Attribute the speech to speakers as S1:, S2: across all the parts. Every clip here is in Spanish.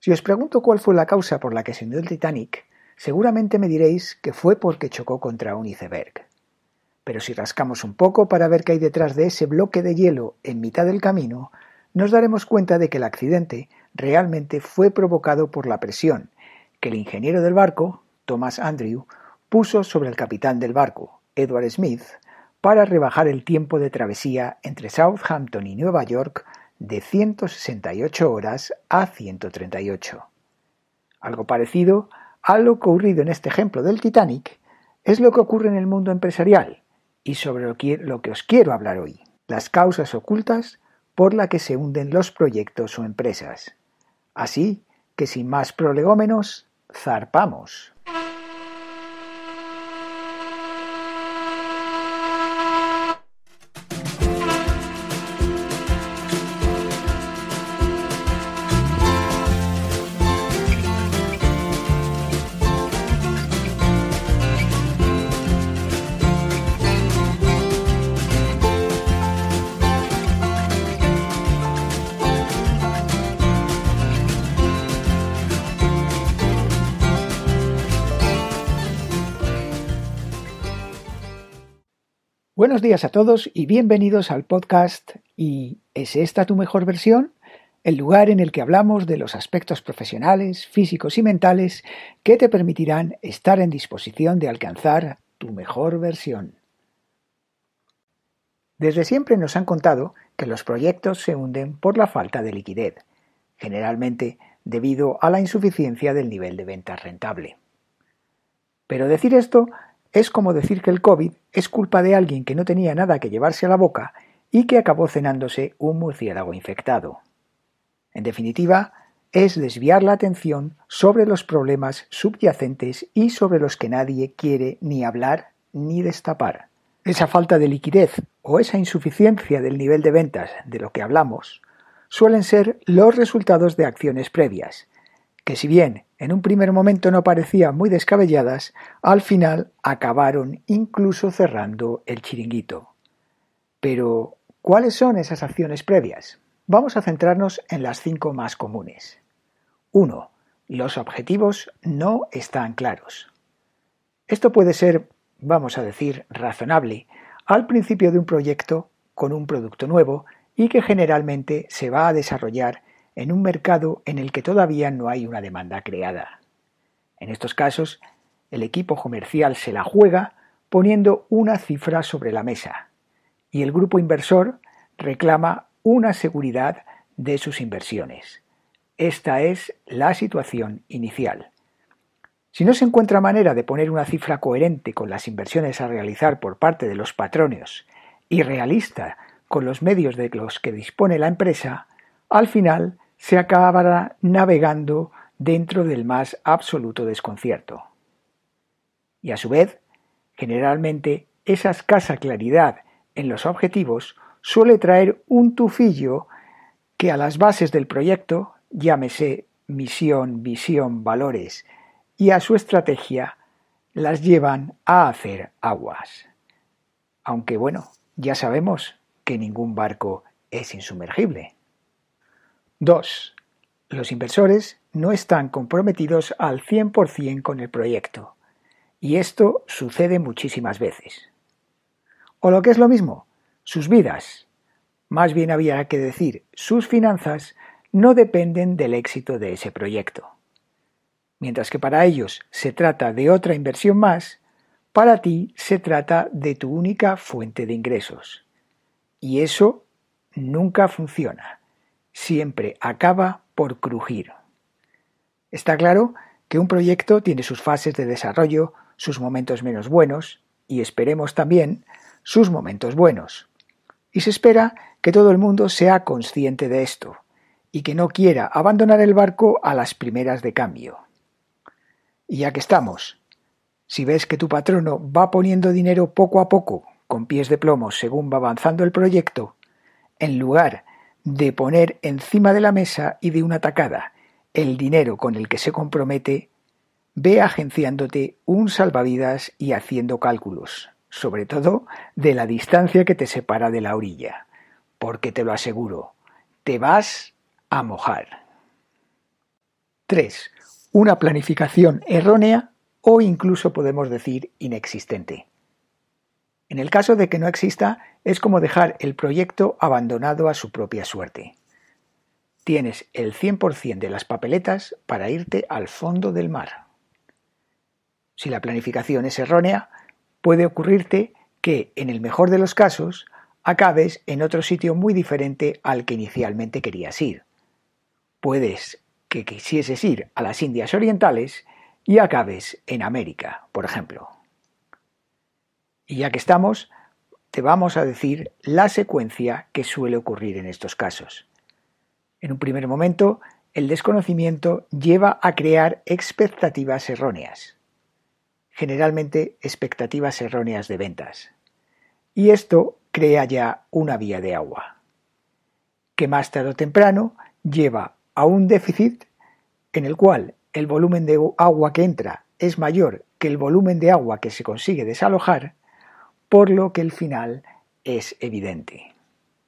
S1: Si os pregunto cuál fue la causa por la que se hundió el Titanic, seguramente me diréis que fue porque chocó contra un iceberg. Pero si rascamos un poco para ver qué hay detrás de ese bloque de hielo en mitad del camino, nos daremos cuenta de que el accidente realmente fue provocado por la presión que el ingeniero del barco, Thomas Andrew, puso sobre el capitán del barco, Edward Smith, para rebajar el tiempo de travesía entre Southampton y Nueva York de 168 horas a 138. Algo parecido a lo ocurrido en este ejemplo del Titanic es lo que ocurre en el mundo empresarial y sobre lo que, lo que os quiero hablar hoy, las causas ocultas por las que se hunden los proyectos o empresas. Así que sin más prolegómenos, zarpamos. Buenos días a todos y bienvenidos al podcast ¿Y es esta tu mejor versión? El lugar en el que hablamos de los aspectos profesionales, físicos y mentales que te permitirán estar en disposición de alcanzar tu mejor versión. Desde siempre nos han contado que los proyectos se hunden por la falta de liquidez, generalmente debido a la insuficiencia del nivel de ventas rentable. Pero decir esto es como decir que el COVID es culpa de alguien que no tenía nada que llevarse a la boca y que acabó cenándose un murciélago infectado. En definitiva, es desviar la atención sobre los problemas subyacentes y sobre los que nadie quiere ni hablar ni destapar. Esa falta de liquidez o esa insuficiencia del nivel de ventas de lo que hablamos suelen ser los resultados de acciones previas, que si bien en un primer momento no parecían muy descabelladas, al final acabaron incluso cerrando el chiringuito. Pero, ¿cuáles son esas acciones previas? Vamos a centrarnos en las cinco más comunes. 1. Los objetivos no están claros. Esto puede ser, vamos a decir, razonable al principio de un proyecto con un producto nuevo y que generalmente se va a desarrollar en un mercado en el que todavía no hay una demanda creada. En estos casos, el equipo comercial se la juega poniendo una cifra sobre la mesa y el grupo inversor reclama una seguridad de sus inversiones. Esta es la situación inicial. Si no se encuentra manera de poner una cifra coherente con las inversiones a realizar por parte de los patrones y realista con los medios de los que dispone la empresa, al final se acabará navegando dentro del más absoluto desconcierto. Y a su vez, generalmente esa escasa claridad en los objetivos suele traer un tufillo que a las bases del proyecto, llámese misión, visión, valores, y a su estrategia, las llevan a hacer aguas. Aunque bueno, ya sabemos que ningún barco es insumergible. 2. Los inversores no están comprometidos al 100% con el proyecto. Y esto sucede muchísimas veces. O lo que es lo mismo, sus vidas, más bien había que decir sus finanzas, no dependen del éxito de ese proyecto. Mientras que para ellos se trata de otra inversión más, para ti se trata de tu única fuente de ingresos. Y eso nunca funciona siempre acaba por crujir. Está claro que un proyecto tiene sus fases de desarrollo, sus momentos menos buenos y esperemos también sus momentos buenos. Y se espera que todo el mundo sea consciente de esto y que no quiera abandonar el barco a las primeras de cambio. Y ya que estamos, si ves que tu patrono va poniendo dinero poco a poco, con pies de plomo según va avanzando el proyecto, en lugar de poner encima de la mesa y de una tacada el dinero con el que se compromete, ve agenciándote un salvavidas y haciendo cálculos, sobre todo de la distancia que te separa de la orilla, porque te lo aseguro, te vas a mojar. 3. Una planificación errónea o incluso podemos decir inexistente. En el caso de que no exista, es como dejar el proyecto abandonado a su propia suerte. Tienes el 100% de las papeletas para irte al fondo del mar. Si la planificación es errónea, puede ocurrirte que, en el mejor de los casos, acabes en otro sitio muy diferente al que inicialmente querías ir. Puedes que quisieses ir a las Indias Orientales y acabes en América, por ejemplo. Y ya que estamos, te vamos a decir la secuencia que suele ocurrir en estos casos. En un primer momento, el desconocimiento lleva a crear expectativas erróneas, generalmente expectativas erróneas de ventas. Y esto crea ya una vía de agua, que más tarde o temprano lleva a un déficit en el cual el volumen de agua que entra es mayor que el volumen de agua que se consigue desalojar, por lo que el final es evidente.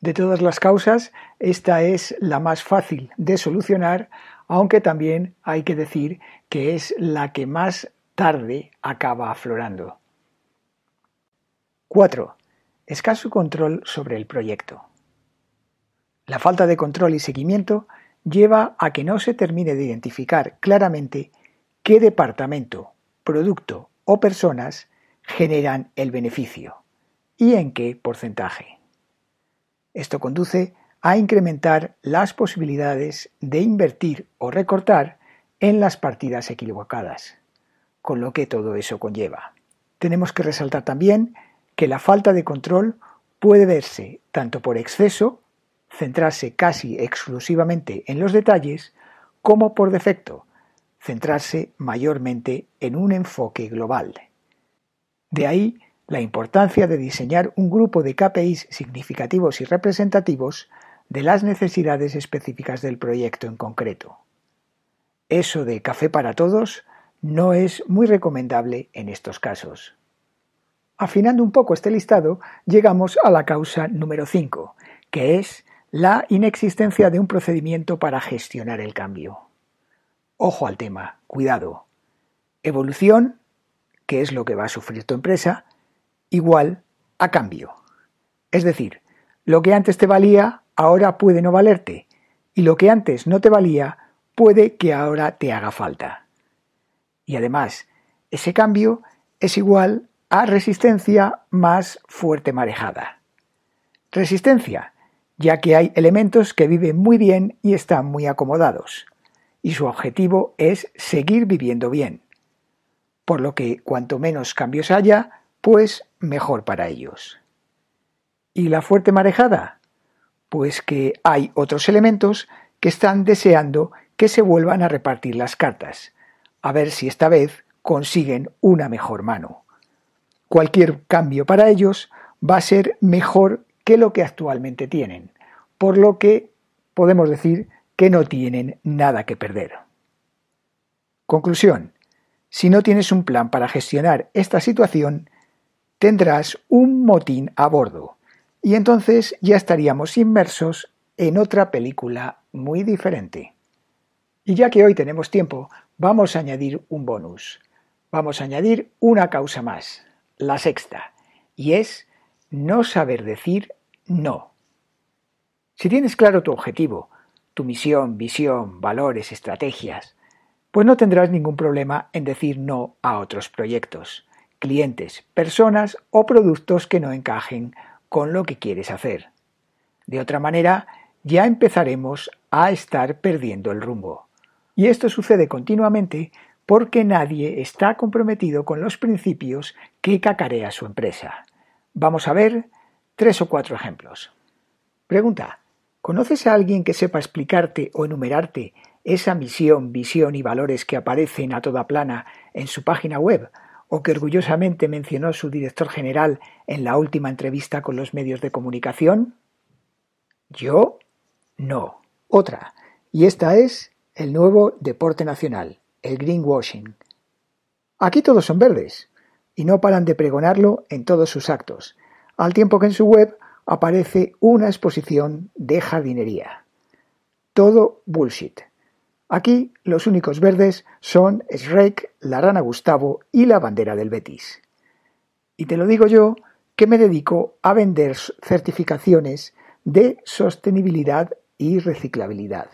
S1: De todas las causas, esta es la más fácil de solucionar, aunque también hay que decir que es la que más tarde acaba aflorando. 4. Escaso control sobre el proyecto. La falta de control y seguimiento lleva a que no se termine de identificar claramente qué departamento, producto o personas generan el beneficio y en qué porcentaje. Esto conduce a incrementar las posibilidades de invertir o recortar en las partidas equivocadas, con lo que todo eso conlleva. Tenemos que resaltar también que la falta de control puede verse tanto por exceso, centrarse casi exclusivamente en los detalles, como por defecto, centrarse mayormente en un enfoque global. De ahí la importancia de diseñar un grupo de KPIs significativos y representativos de las necesidades específicas del proyecto en concreto. Eso de café para todos no es muy recomendable en estos casos. Afinando un poco este listado, llegamos a la causa número 5, que es la inexistencia de un procedimiento para gestionar el cambio. Ojo al tema, cuidado. Evolución, que es lo que va a sufrir tu empresa, igual a cambio. Es decir, lo que antes te valía ahora puede no valerte y lo que antes no te valía puede que ahora te haga falta. Y además, ese cambio es igual a resistencia más fuerte marejada. Resistencia, ya que hay elementos que viven muy bien y están muy acomodados, y su objetivo es seguir viviendo bien. Por lo que cuanto menos cambios haya, pues mejor para ellos. ¿Y la fuerte marejada? Pues que hay otros elementos que están deseando que se vuelvan a repartir las cartas, a ver si esta vez consiguen una mejor mano cualquier cambio para ellos va a ser mejor que lo que actualmente tienen, por lo que podemos decir que no tienen nada que perder. Conclusión. Si no tienes un plan para gestionar esta situación, tendrás un motín a bordo, y entonces ya estaríamos inmersos en otra película muy diferente. Y ya que hoy tenemos tiempo, vamos a añadir un bonus. Vamos a añadir una causa más la sexta, y es no saber decir no. Si tienes claro tu objetivo, tu misión, visión, valores, estrategias, pues no tendrás ningún problema en decir no a otros proyectos, clientes, personas o productos que no encajen con lo que quieres hacer. De otra manera, ya empezaremos a estar perdiendo el rumbo. Y esto sucede continuamente porque nadie está comprometido con los principios que cacarea su empresa. Vamos a ver tres o cuatro ejemplos. Pregunta. ¿Conoces a alguien que sepa explicarte o enumerarte esa misión, visión y valores que aparecen a toda plana en su página web o que orgullosamente mencionó su director general en la última entrevista con los medios de comunicación? Yo no. Otra. Y esta es el nuevo deporte nacional el greenwashing. Aquí todos son verdes, y no paran de pregonarlo en todos sus actos, al tiempo que en su web aparece una exposición de jardinería. Todo bullshit. Aquí los únicos verdes son Shrek, la rana Gustavo y la bandera del Betis. Y te lo digo yo, que me dedico a vender certificaciones de sostenibilidad y reciclabilidad.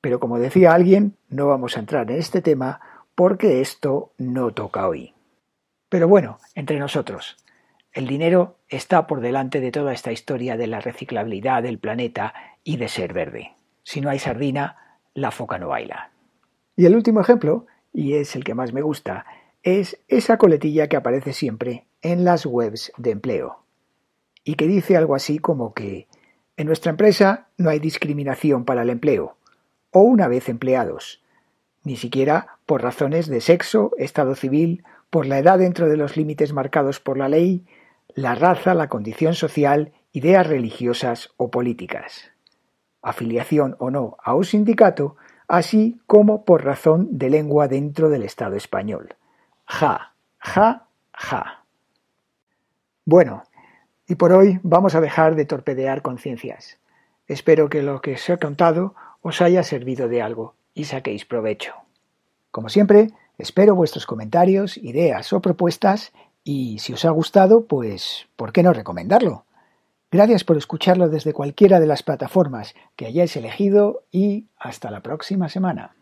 S1: Pero como decía alguien, no vamos a entrar en este tema porque esto no toca hoy. Pero bueno, entre nosotros, el dinero está por delante de toda esta historia de la reciclabilidad del planeta y de ser verde. Si no hay sardina, la foca no baila. Y el último ejemplo, y es el que más me gusta, es esa coletilla que aparece siempre en las webs de empleo y que dice algo así como que en nuestra empresa no hay discriminación para el empleo, o una vez empleados, ni siquiera por razones de sexo, estado civil, por la edad dentro de los límites marcados por la ley, la raza, la condición social, ideas religiosas o políticas afiliación o no a un sindicato, así como por razón de lengua dentro del Estado español. Ja, ja, ja. Bueno, y por hoy vamos a dejar de torpedear conciencias. Espero que lo que os he contado os haya servido de algo y saquéis provecho. Como siempre, espero vuestros comentarios, ideas o propuestas y si os ha gustado, pues, ¿por qué no recomendarlo? Gracias por escucharlo desde cualquiera de las plataformas que hayáis elegido y hasta la próxima semana.